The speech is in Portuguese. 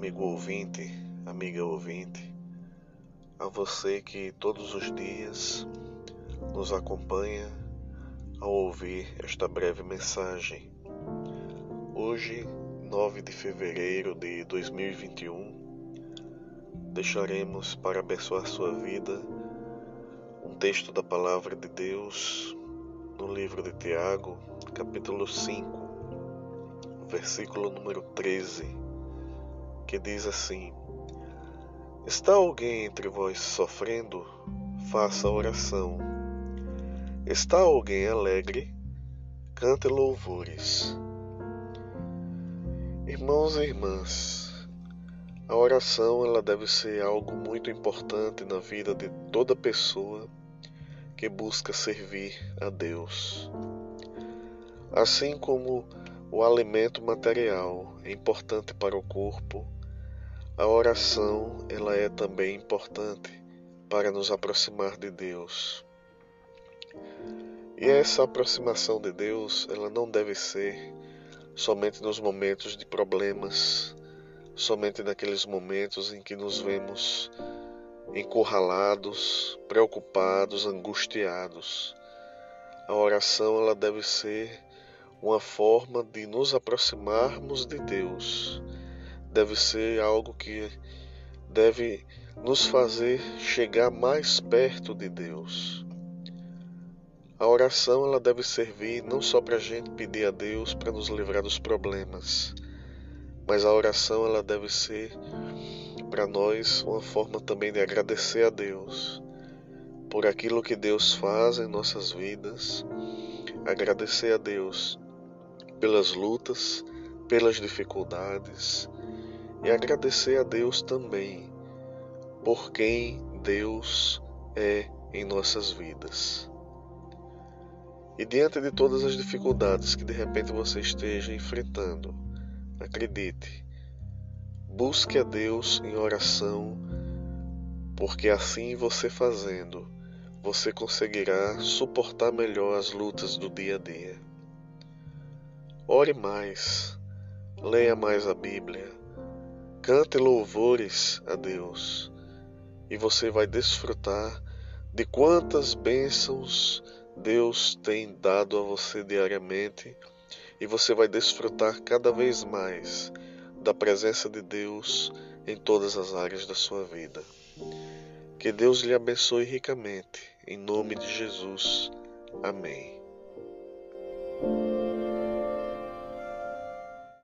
amigo ouvinte, amiga ouvinte, a você que todos os dias nos acompanha ao ouvir esta breve mensagem. Hoje, 9 de fevereiro de 2021, deixaremos para abençoar sua vida um texto da palavra de Deus no livro de Tiago, capítulo 5, versículo número 13, que diz assim: Está alguém entre vós sofrendo? Faça oração. Está alguém alegre? Cante louvores. Irmãos e irmãs, a oração ela deve ser algo muito importante na vida de toda pessoa que busca servir a Deus. Assim como o alimento material é importante para o corpo, a oração ela é também importante para nos aproximar de Deus. E essa aproximação de Deus, ela não deve ser somente nos momentos de problemas, somente naqueles momentos em que nos vemos encurralados, preocupados, angustiados. A oração ela deve ser uma forma de nos aproximarmos de Deus. Deve ser algo que deve nos fazer chegar mais perto de Deus. A oração ela deve servir não só para a gente pedir a Deus para nos livrar dos problemas, mas a oração ela deve ser para nós uma forma também de agradecer a Deus por aquilo que Deus faz em nossas vidas, agradecer a Deus pelas lutas, pelas dificuldades e agradecer a Deus também por quem Deus é em nossas vidas. E diante de todas as dificuldades que de repente você esteja enfrentando, acredite, busque a Deus em oração, porque assim você fazendo, você conseguirá suportar melhor as lutas do dia a dia. Ore mais, leia mais a Bíblia, cante louvores a Deus e você vai desfrutar de quantas bênçãos Deus tem dado a você diariamente e você vai desfrutar cada vez mais da presença de Deus em todas as áreas da sua vida. Que Deus lhe abençoe ricamente, em nome de Jesus. Amém.